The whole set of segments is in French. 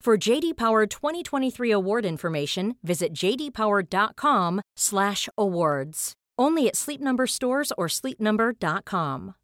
For JD Power 2023 award information, visit jdpower.com/awards. Only at Sleep Number stores or sleepnumber.com.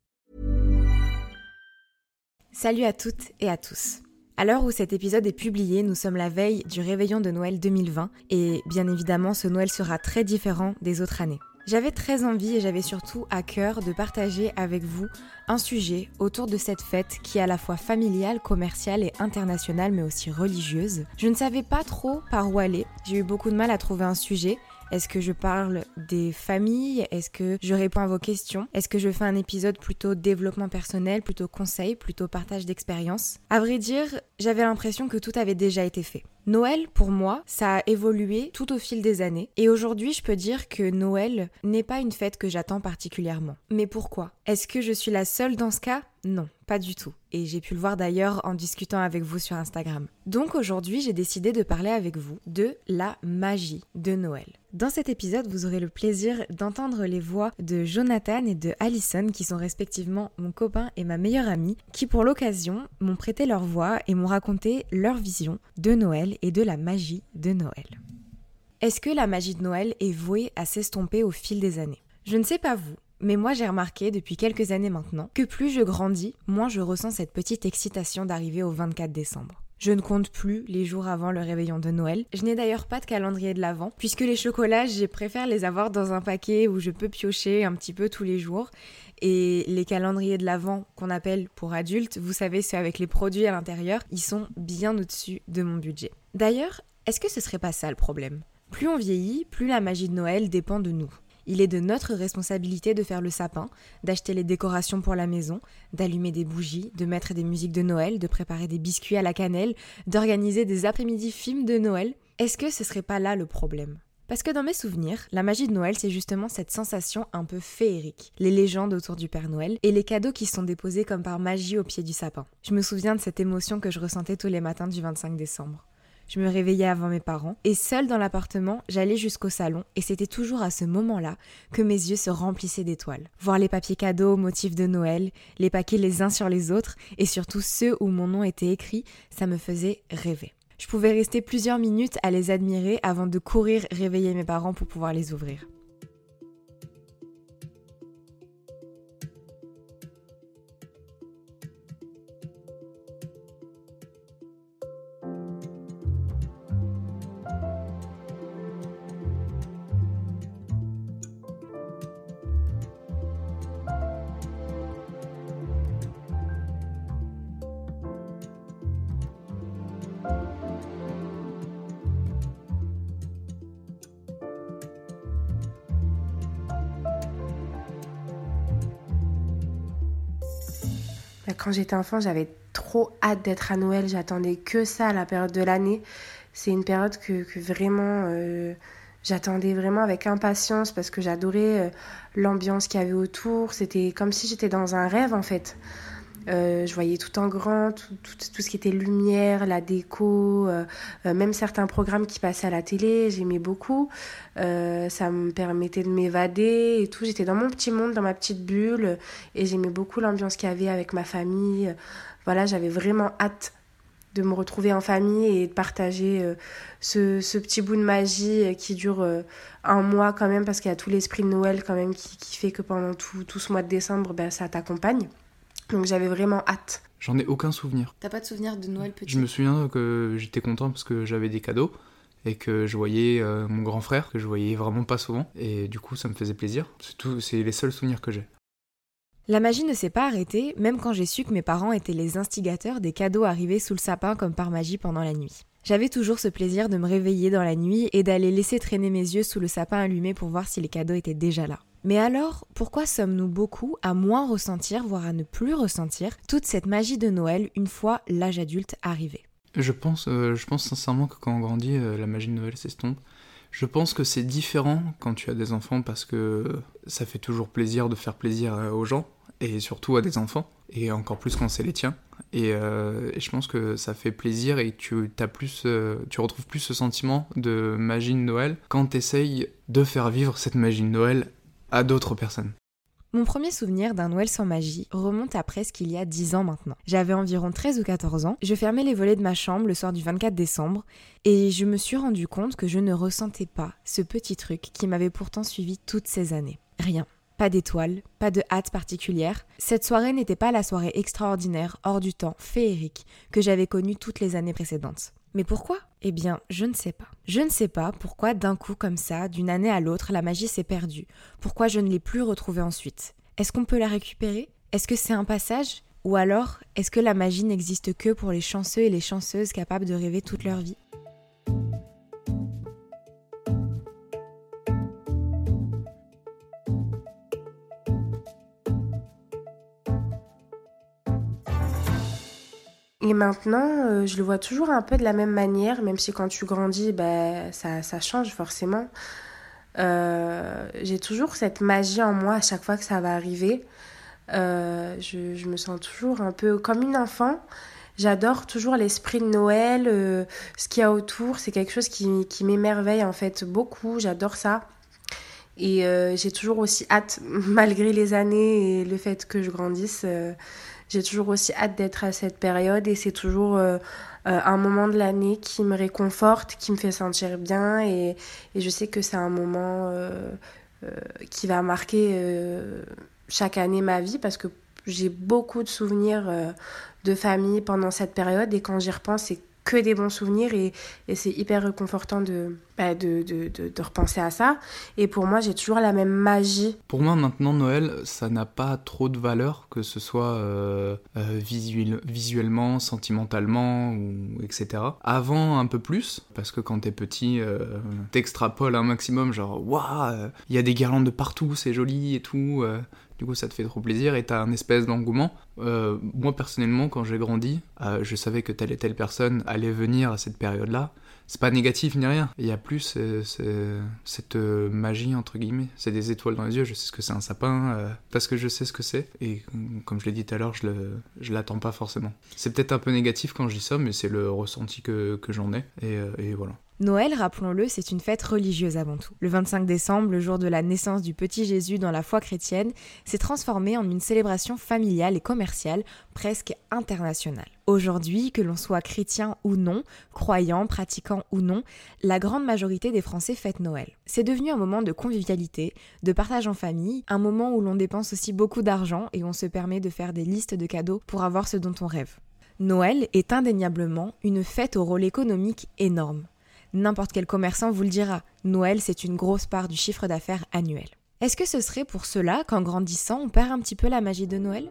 Salut à toutes et à tous. À l'heure où cet épisode est publié, nous sommes la veille du réveillon de Noël 2020 et bien évidemment ce Noël sera très différent des autres années. J'avais très envie et j'avais surtout à cœur de partager avec vous un sujet autour de cette fête qui est à la fois familiale, commerciale et internationale mais aussi religieuse. Je ne savais pas trop par où aller, j'ai eu beaucoup de mal à trouver un sujet. Est-ce que je parle des familles? Est-ce que je réponds à vos questions? Est-ce que je fais un épisode plutôt développement personnel, plutôt conseil, plutôt partage d'expérience? À vrai dire, j'avais l'impression que tout avait déjà été fait. Noël, pour moi, ça a évolué tout au fil des années. Et aujourd'hui, je peux dire que Noël n'est pas une fête que j'attends particulièrement. Mais pourquoi? Est-ce que je suis la seule dans ce cas? Non, pas du tout. Et j'ai pu le voir d'ailleurs en discutant avec vous sur Instagram. Donc aujourd'hui, j'ai décidé de parler avec vous de la magie de Noël. Dans cet épisode, vous aurez le plaisir d'entendre les voix de Jonathan et de Allison, qui sont respectivement mon copain et ma meilleure amie, qui pour l'occasion m'ont prêté leur voix et m'ont raconté leur vision de Noël et de la magie de Noël. Est-ce que la magie de Noël est vouée à s'estomper au fil des années? Je ne sais pas vous, mais moi j'ai remarqué depuis quelques années maintenant que plus je grandis, moins je ressens cette petite excitation d'arriver au 24 décembre. Je ne compte plus les jours avant le réveillon de Noël. Je n'ai d'ailleurs pas de calendrier de l'Avent, puisque les chocolats, je préfère les avoir dans un paquet où je peux piocher un petit peu tous les jours. Et les calendriers de l'Avent qu'on appelle pour adultes, vous savez, ceux avec les produits à l'intérieur, ils sont bien au-dessus de mon budget. D'ailleurs, est-ce que ce serait pas ça le problème? Plus on vieillit, plus la magie de Noël dépend de nous. Il est de notre responsabilité de faire le sapin, d'acheter les décorations pour la maison, d'allumer des bougies, de mettre des musiques de Noël, de préparer des biscuits à la cannelle, d'organiser des après-midi films de Noël. Est-ce que ce serait pas là le problème? Parce que dans mes souvenirs, la magie de Noël, c'est justement cette sensation un peu féerique, les légendes autour du Père Noël et les cadeaux qui sont déposés comme par magie au pied du sapin. Je me souviens de cette émotion que je ressentais tous les matins du 25 décembre. Je me réveillais avant mes parents et seule dans l'appartement, j'allais jusqu'au salon et c'était toujours à ce moment-là que mes yeux se remplissaient d'étoiles. Voir les papiers cadeaux au motif de Noël, les paquets les uns sur les autres et surtout ceux où mon nom était écrit, ça me faisait rêver. Je pouvais rester plusieurs minutes à les admirer avant de courir réveiller mes parents pour pouvoir les ouvrir. Quand j'étais enfant, j'avais trop hâte d'être à Noël. J'attendais que ça, la période de l'année. C'est une période que, vraiment euh, j'attendais vraiment avec impatience parce que j'adorais euh, l'ambiance qu'il y avait autour. C'était comme si j'étais dans un rêve en fait. Euh, je voyais tout en grand, tout, tout, ce qui était lumière, la déco, euh, euh, même certains programmes qui passaient à la télé, j'aimais beaucoup. ça me permettait de m'évader et tout. J'étais dans mon petit monde, dans ma petite bulle et j'aimais beaucoup l'ambiance qu'il y avait avec ma famille. Voilà, j'avais vraiment hâte de me retrouver en famille et de partager ce, ce, petit bout de magie qui dure un mois quand même parce qu'il y a tout l'esprit de Noël quand même qui, qui fait que pendant tout, tout ce mois de décembre, ben, ça t'accompagne. Donc j'avais vraiment hâte. J'en ai aucun souvenir. T'as pas de souvenir de Noël petit? Je me souviens que j'étais content parce que j'avais des cadeaux et que je voyais euh, mon grand frère, que je voyais vraiment pas souvent. Et du coup, ça me faisait plaisir. C'est tout, c'est les seuls souvenirs que j'ai. La magie ne s'est pas arrêtée, même quand j'ai su que mes parents étaient les instigateurs des cadeaux arrivés sous le sapin comme par magie pendant la nuit. J'avais toujours ce plaisir de me réveiller dans la nuit et d'aller laisser traîner mes yeux sous le sapin allumé pour voir si les cadeaux étaient déjà là. Mais alors, pourquoi sommes-nous beaucoup à moins ressentir, voire à ne plus ressentir, toute cette magie de Noël une fois l'âge adulte arrivé? Je pense, euh, je pense sincèrement que quand on grandit, euh, la magie de Noël s'estompe. Je pense que c'est différent quand tu as des enfants parce que ça fait toujours plaisir de faire plaisir euh, aux gens et surtout à des enfants et encore plus quand c'est les tiens. Et, je pense que ça fait plaisir et tu as plus, tu retrouves plus ce sentiment de magie de Noël quand tu essayes de faire vivre cette magie de Noël à d'autres personnes. Mon premier souvenir d'un Noël sans magie remonte à presque il y a 10 ans maintenant. J'avais environ 13 ou 14 ans, je fermais les volets de ma chambre le soir du 24 décembre et je me suis rendu compte que je ne ressentais pas ce petit truc qui m'avait pourtant suivi toutes ces années. Rien. Pas d'étoiles, pas de hâte particulière. Cette soirée n'était pas la soirée extraordinaire, hors du temps, féerique, que j'avais connue toutes les années précédentes. Mais pourquoi? Eh bien, je ne sais pas. Je ne sais pas pourquoi d'un coup comme ça, d'une année à l'autre, la magie s'est perdue. Pourquoi je ne l'ai plus retrouvée ensuite? Est-ce qu'on peut la récupérer? Est-ce que c'est un passage? Ou alors, est-ce que la magie n'existe que pour les chanceux et les chanceuses capables de rêver toute leur vie? Et maintenant, euh, je le vois toujours un peu de la même manière, même si quand tu grandis, ben, ça, ça change forcément. Euh, j'ai toujours cette magie en moi à chaque fois que ça va arriver. Euh, je, je me sens toujours un peu comme une enfant. J'adore toujours l'esprit de Noël, ce qu'il y a autour. C'est quelque chose qui, qui m'émerveille en fait beaucoup. J'adore ça. Et j'ai toujours aussi hâte, malgré les années et le fait que je grandisse, j'ai toujours aussi hâte d'être à cette période et c'est toujours euh, euh, un moment de l'année qui me réconforte, qui me fait sentir bien et, je sais que c'est un moment euh, qui va marquer chaque année ma vie parce que j'ai beaucoup de souvenirs de famille pendant cette période et quand j'y repense, c'est que des bons souvenirs et c'est hyper réconfortant de, bah, de, repenser à ça. Et pour moi, j'ai toujours la même magie. Pour moi, maintenant, Noël, ça n'a pas trop de valeur, que ce soit euh, euh, visuel- visuellement, sentimentalement, ou etc. Avant, un peu plus, parce que quand t'es petit, euh, t'extrapoles un maximum, genre, waouh, il y a des guirlandes de partout, c'est joli et tout. euh, du coup, ça te fait trop plaisir et t'as un espèce d'engouement. Moi, personnellement, quand j'ai grandi, je savais que telle et telle personne allait venir à cette période-là. C'est pas négatif ni rien. Il y a plus euh, cette euh, magie, entre guillemets. C'est des étoiles dans les yeux. Je sais ce que c'est un sapin, euh, parce que je sais ce que c'est. Et euh, comme je l'ai dit tout à l'heure, je, l'attends pas forcément. C'est peut-être un peu négatif quand je dis ça, mais c'est le ressenti que, j'en ai. Et voilà. Noël, rappelons-le, c'est une fête religieuse avant tout. Le 25 décembre, le jour de la naissance du petit Jésus dans la foi chrétienne, s'est transformé en une célébration familiale et commerciale presque internationale. Aujourd'hui, que l'on soit chrétien ou non, croyant, pratiquant ou non, la grande majorité des Français fêtent Noël. C'est devenu un moment de convivialité, de partage en famille, un moment où l'on dépense aussi beaucoup d'argent et on se permet de faire des listes de cadeaux pour avoir ce dont on rêve. Noël est indéniablement une fête au rôle économique énorme. N'importe quel commerçant vous le dira, Noël c'est une grosse part du chiffre d'affaires annuel. Est-ce que ce serait pour cela qu'en grandissant on perd un petit peu la magie de Noël?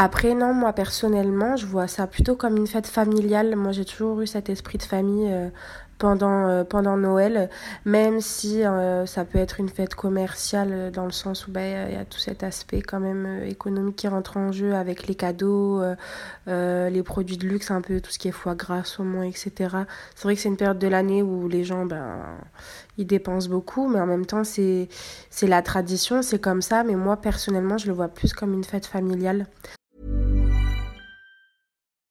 Après, non, moi personnellement, je vois ça plutôt comme une fête familiale. Moi, j'ai toujours eu cet esprit de famille euh, pendant, euh, pendant Noël, même si euh, ça peut être une fête commerciale euh, dans le sens où bah, il y a- tout cet aspect quand même euh, économique qui rentre en jeu avec les cadeaux, euh, euh, les produits de luxe, un peu tout ce qui est foie gras, saumon, etc. C'est vrai que c'est une période de l'année où les gens, ben, ils dépensent beaucoup, mais en même temps, c'est la tradition, c'est comme ça. Mais moi, personnellement, je le vois plus comme une fête familiale.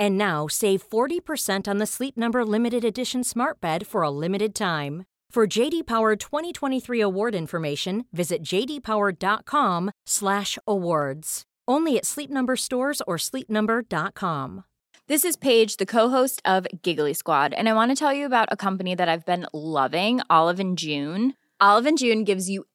And now save 40% on the Sleep Number limited edition Smart Bed for a limited time. For JD Power 2023 award information, visit jdpower.com/awards. Only at Sleep Number stores or sleepnumber.com. This is Paige, the co-host of Giggly Squad, and I want to tell you about a company that I've been loving, Olive and June. Olive and June gives you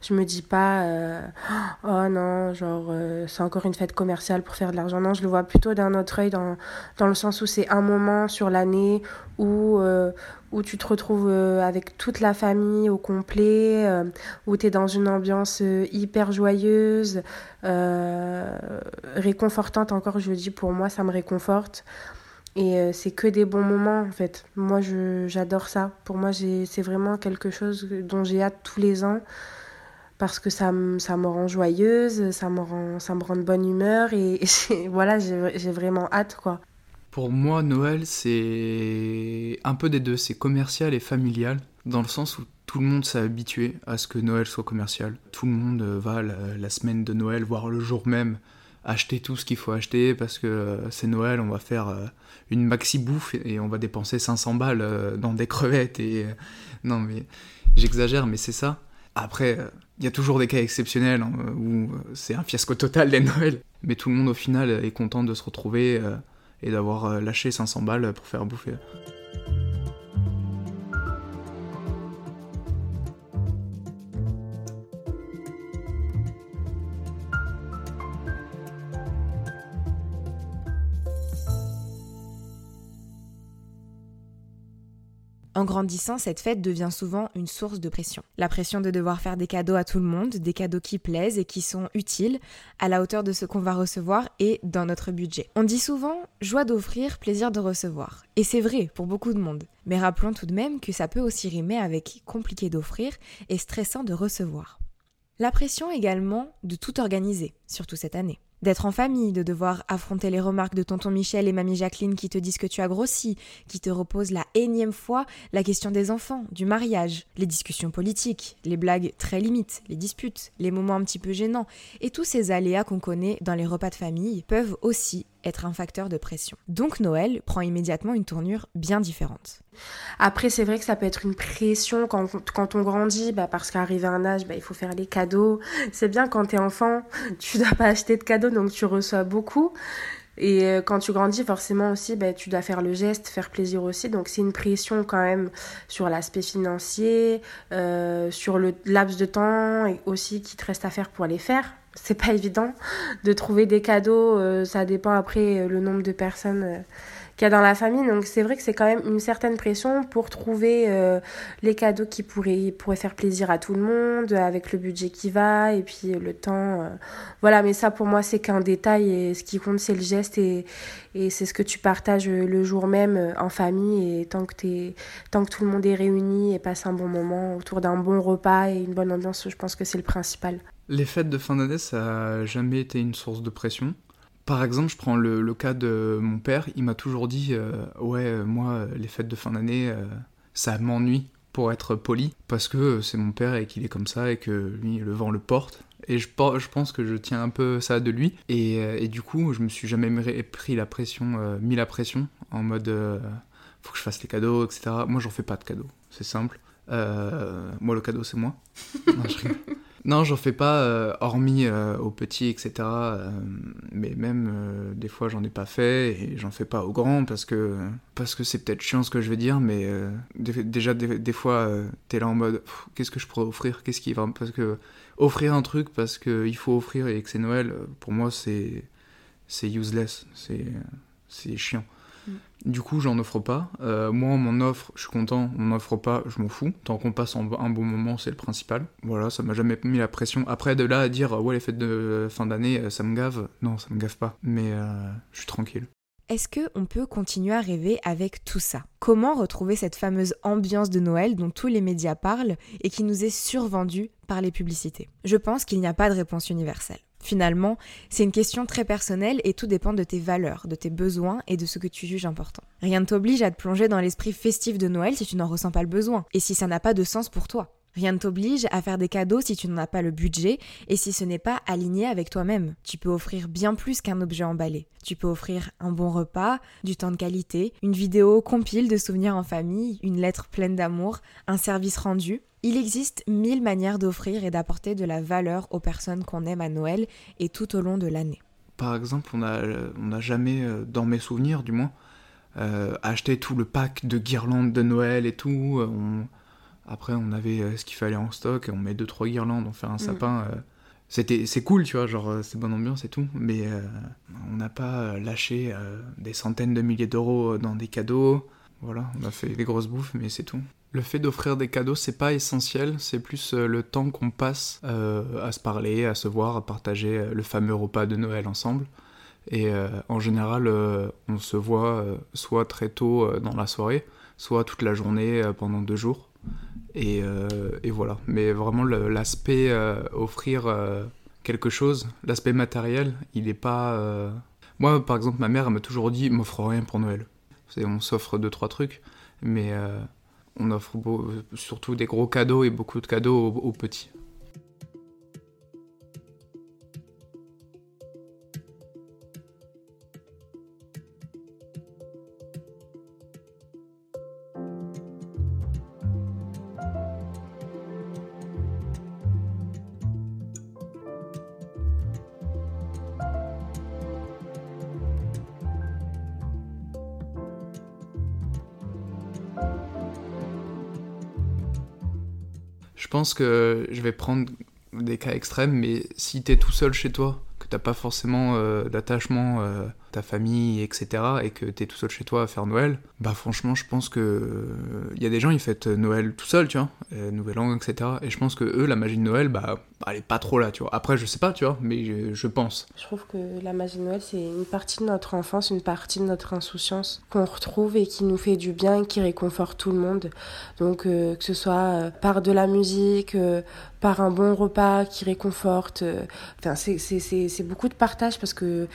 Je me dis pas, euh, oh non, genre, euh, c'est encore une fête commerciale pour faire de l'argent. Non, je le vois plutôt d'un autre œil, dans, dans le sens où c'est un moment sur l'année où, euh, où tu te retrouves avec toute la famille au complet, où tu es dans une ambiance hyper joyeuse, réconfortante encore, je dis, pour moi, ça me réconforte. Et c'est que des bons moments en fait. Moi j'adore ça. Pour moi c'est vraiment quelque chose dont j'ai hâte tous les ans parce que ça, ça me rend joyeuse, ça me rend, ça me rend de bonne humeur et, voilà, j'ai vraiment hâte quoi. Pour moi, Noël, c'est un peu des deux, c'est commercial et familial, dans le sens où tout le monde s'est habitué à ce que Noël soit commercial. Tout le monde va la, semaine de Noël, voire le jour même, acheter tout ce qu'il faut acheter parce que euh, c'est Noël, on va faire euh, une maxi bouffe et on va dépenser 500 balles euh, dans des crevettes et non mais j'exagère mais c'est ça. Après il y a toujours des cas exceptionnels hein, où c'est un fiasco total les Noëls. Mais tout le monde au final est content de se retrouver et d'avoir lâché 500 balles pour faire bouffer. Grandissant, cette fête devient souvent une source de pression. La pression de devoir faire des cadeaux à tout le monde, des cadeaux qui plaisent et qui sont utiles, à la hauteur de ce qu'on va recevoir et dans notre budget. On dit souvent joie d'offrir, plaisir de recevoir. Et c'est vrai pour beaucoup de monde. Mais rappelons tout de même que ça peut aussi rimer avec compliqué d'offrir et stressant de recevoir. La pression également de tout organiser, surtout cette année d'être en famille, de devoir affronter les remarques de tonton Michel et mamie Jacqueline qui te disent que tu as grossi, qui te reposent la énième fois la question des enfants, du mariage, les discussions politiques, les blagues très limites, les disputes, les moments un petit peu gênants, et tous ces aléas qu'on connaît dans les repas de famille peuvent aussi être un facteur de pression. Donc Noël prend immédiatement une tournure bien différente. Après, c'est vrai que ça peut être une pression quand, quand on grandit, bah, parce qu'arrivé à un âge, bah, il faut faire les cadeaux. C'est bien quand t'es enfant, tu dois pas acheter de cadeaux, donc tu reçois beaucoup. Et euh, quand tu grandis, forcément aussi, bah, tu dois faire le geste, faire plaisir aussi. Donc c'est une pression quand même sur l'aspect financier, euh, sur le laps de temps et aussi qui te reste à faire pour les faire c'est pas évident de trouver des cadeaux. Euh, ça dépend après euh, le nombre de personnes euh, qu'il y a dans la famille. Donc c'est vrai que c'est quand même une certaine pression pour trouver les cadeaux qui pourraient, pourraient faire plaisir à tout le monde, avec le budget qui va et puis le temps. Voilà, mais ça pour moi c'est qu'un détail et ce qui compte c'est le geste et, et c'est ce que tu partages le jour même en famille et tant que, es, tant que tout le monde est réuni et passe un bon moment autour d'un bon repas et une bonne ambiance, je pense que c'est le principal. Les fêtes de fin d'année, ça n'a jamais été une source de pression. Par exemple, je prends le, cas de mon père, il m'a toujours dit euh, Ouais, euh, moi, les fêtes de fin d'année, ça m'ennuie pour être poli, parce que c'est mon père et qu'il est comme ça et que lui, le vent le porte. Et je, pense que je tiens un peu ça de lui. Et, et du coup, je me suis jamais pris la pression, mis la pression en mode faut que je fasse les cadeaux, etc. Moi, j'en fais pas de cadeaux, c'est simple. moi, le cadeau, c'est moi. non, je non, j'en fais pas, euh, hormis euh, aux petits, etc. Euh, mais même des fois, j'en ai pas fait et j'en fais pas aux grands parce que parce que c'est peut-être chiant ce que je vais dire, mais déjà des, fois, t'es là en mode qu'est-ce que je pourrais offrir, qu'est-ce qui va parce que offrir un truc parce que il faut offrir et que c'est Noël, pour moi c'est c'est useless, c'est c'est chiant. Du coup, j'en offre pas. Euh, moi, on m'en offre, je suis content. On m'en offre pas, je m'en fous. Tant qu'on passe un bon moment, c'est le principal. Voilà, ça m'a jamais mis la pression. Après, de là à dire, ouais, les fêtes de fin d'année, euh, ça me gave. Non, ça me gave pas. Mais euh, je suis tranquille. Est-ce qu'on peut continuer à rêver avec tout ça? Comment retrouver cette fameuse ambiance de Noël dont tous les médias parlent et qui nous est survendue par les publicités? Je pense qu'il n'y a pas de réponse universelle. Finalement, c'est une question très personnelle et tout dépend de tes valeurs, de tes besoins et de ce que tu juges important. Rien ne t'oblige à te plonger dans l'esprit festif de Noël si tu n'en ressens pas le besoin et si ça n'a pas de sens pour toi. Rien ne t'oblige à faire des cadeaux si tu n'en as pas le budget et si ce n'est pas aligné avec toi-même. Tu peux offrir bien plus qu'un objet emballé. Tu peux offrir un bon repas, du temps de qualité, une vidéo compile de souvenirs en famille, une lettre pleine d'amour, un service rendu. Il existe mille manières d'offrir et d'apporter de la valeur aux personnes qu'on aime à Noël et tout au long de l'année. Par exemple, on n'a jamais, euh, dans mes souvenirs du moins, euh, acheté tout le pack de guirlandes de Noël et tout. Après, on avait euh, ce qu'il fallait en stock, on met deux trois guirlandes, on fait un mm. sapin. C'était, c'est cool, tu vois, genre c'est bonne ambiance et tout, mais on n'a pas lâché des centaines de milliers d'euros dans des cadeaux. Voilà, on a fait des grosses bouffes, mais c'est tout. Le fait d'offrir des cadeaux, c'est pas essentiel, c'est plus euh, le temps qu'on passe euh, à se parler, à se voir, à partager euh, le fameux repas de Noël ensemble. Et en général, on se voit soit très tôt dans la soirée, soit toute la journée pendant deux jours. Et, et voilà. Mais vraiment, l'aspect offrir quelque chose, l'aspect matériel, il n'est pas. Moi, par exemple, ma mère m'a toujours dit m'offre rien pour Noël. On s'offre deux, trois trucs, mais on offre surtout des gros cadeaux et beaucoup de cadeaux aux petits. Pense que je vais prendre des cas extrêmes, mais si t'es tout seul chez toi, que t'as pas forcément euh, d'attachement euh, ta famille, etc., et que t'es tout seul chez toi à faire Noël, bah franchement, je pense que il euh, y a des gens, ils fêtent Noël tout seul, tu vois, Nouvelle Langue, etc. Et je pense que eux, la magie de Noël, bah, elle est pas trop là, tu vois. Après, je sais pas, tu vois, mais je, pense. Je trouve que la magie de Noël, c'est une partie de notre enfance, une partie de notre insouciance qu'on retrouve et qui nous fait du bien, qui réconforte tout le monde. Donc, que ce soit par de la musique, par un bon repas qui réconforte. Enfin, c'est beaucoup de partage parce que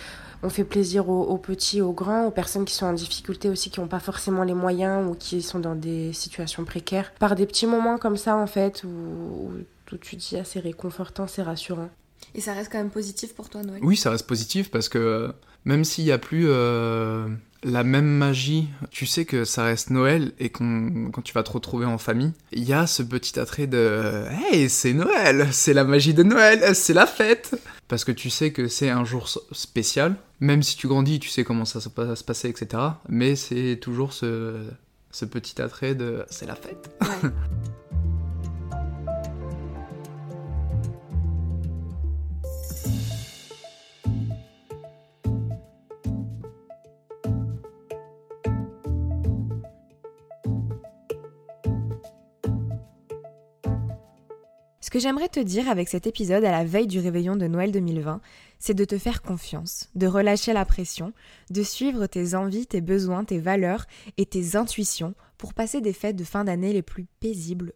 on fait plaisir aux, petits, aux grands, aux personnes qui sont en difficulté aussi, qui n'ont pas forcément les moyens ou qui sont dans des situations précaires. Par des petits moments comme ça, en fait, où, où tu dis, ah, c'est réconfortant, c'est rassurant. Et ça reste quand même positif pour toi, Noël? Oui, ça reste positif parce que même s'il n'y a plus euh, la même magie, tu sais que ça reste Noël et quand tu vas te retrouver en famille, il y a ce petit attrait de Hey, c'est Noël, c'est la magie de Noël, c'est la fête Parce que tu sais que c'est un jour spécial, même si tu grandis, tu sais comment ça va se passer, etc. Mais c'est toujours ce, ce petit attrait de C'est la fête Ce que j'aimerais te dire avec cet épisode à la veille du réveillon de Noël 2020, c'est de te faire confiance, de relâcher la pression, de suivre tes envies, tes besoins, tes valeurs et tes intuitions pour passer des fêtes de fin d'année les plus paisibles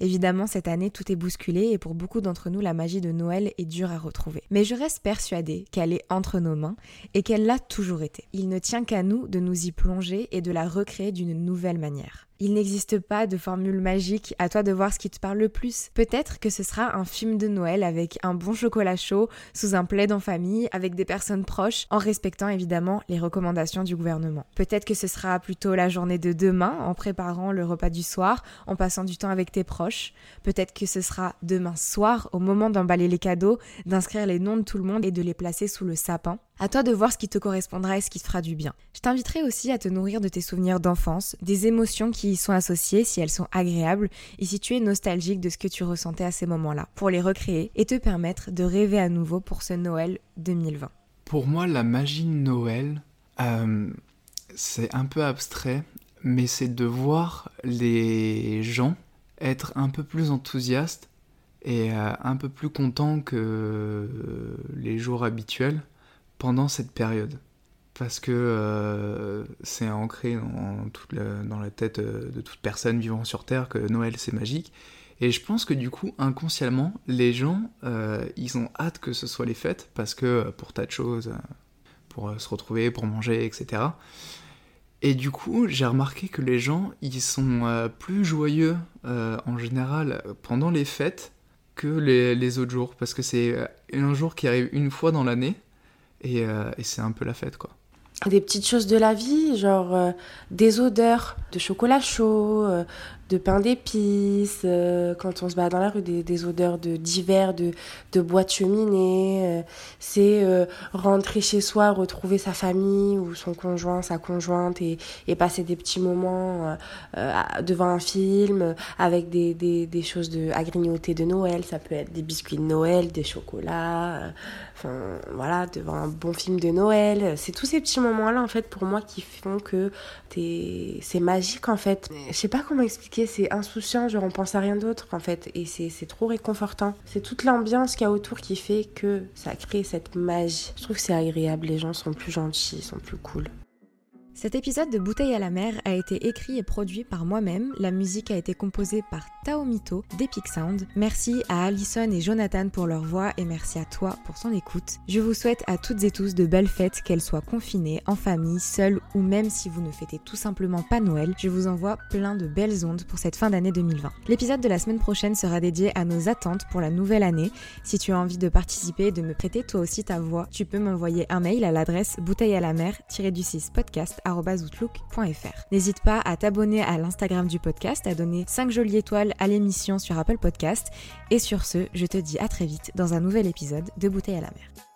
Évidemment, cette année, tout est bousculé et pour beaucoup d'entre nous, la magie de Noël est dure à retrouver. Mais je reste persuadée qu'elle est entre nos mains et qu'elle l'a toujours été. Il ne tient qu'à nous de nous y plonger et de la recréer d'une nouvelle manière. Il n'existe pas de formule magique, à toi de voir ce qui te parle le plus. Peut-être que ce sera un film de Noël avec un bon chocolat chaud, sous un plaid en famille, avec des personnes proches, en respectant évidemment les recommandations du gouvernement. Peut-être que ce sera plutôt la journée de demain, en préparant le repas du soir, en passant du temps avec tes proches. Peut-être que ce sera demain soir, au moment d'emballer les cadeaux, d'inscrire les noms de tout le monde et de les placer sous le sapin. À toi de voir ce qui te correspondra et ce qui te fera du bien. Je t'inviterai aussi à te nourrir de tes souvenirs d'enfance, des émotions qui y sont associées si elles sont agréables et si tu es nostalgique de ce que tu ressentais à ces moments-là, pour les recréer et te permettre de rêver à nouveau pour ce Noël 2020. Pour moi, la magie de Noël, euh, c'est un peu abstrait, mais c'est de voir les gens être un peu plus enthousiastes et euh, un peu plus contents que les jours habituels pendant cette période. Parce que euh, c'est ancré dans, la tête euh, de toute personne vivant sur Terre que Noël c'est magique. Et je pense que du coup, inconsciemment, les gens, euh, ils ont hâte que ce soit les fêtes, parce que pour tas de choses, pour se retrouver, pour manger, etc. Et du coup, j'ai remarqué que les gens, ils sont plus joyeux en général pendant les fêtes que les, autres jours, parce que c'est un jour qui arrive une fois dans l'année, euh, et, c'est un peu la fête, quoi. Des petites choses de la vie, genre euh, des odeurs de chocolat chaud, euh, de pain d'épices, euh, quand on se bat dans la rue, des, odeurs de d'hiver, de, de bois de cheminée. Euh, c'est euh, rentrer chez soi, retrouver sa famille ou son conjoint, sa conjointe et, et passer des petits moments devant un film avec des, des, des, choses de, à grignoter de Noël. Ça peut être des biscuits de Noël, des chocolats, enfin voilà, devant un bon film de Noël. C'est tous ces petits moments-là en fait pour moi qui font que c'est magique en fait. Je sais pas comment expliquer, c'est insouciant, genre on pense à rien d'autre en fait, et c'est trop réconfortant. C'est toute l'ambiance qu'il y a autour qui fait que ça crée cette magie. Je trouve que c'est agréable, les gens sont plus gentils, sont plus cool. Cet épisode de Bouteille à la mer a été écrit et produit par moi-même. La musique a été composée par Taomito d'Epic Sound. Merci à Alison et Jonathan pour leur voix et merci à toi pour ton écoute. Je vous souhaite à toutes et tous de belles fêtes, qu'elles soient confinées, en famille, seules ou même si vous ne fêtez tout simplement pas Noël. Je vous envoie plein de belles ondes pour cette fin d'année 2020. L'épisode de la semaine prochaine sera dédié à nos attentes pour la nouvelle année. Si tu as envie de participer et de me prêter toi aussi ta voix, tu peux m'envoyer un mail à l'adresse bouteille à la mer-du 6 N'hésite pas à t'abonner à l'Instagram du podcast, à donner 5 jolies étoiles à l'émission sur Apple Podcast. Et sur ce, je te dis à très vite dans un nouvel épisode de Bouteille à la mer.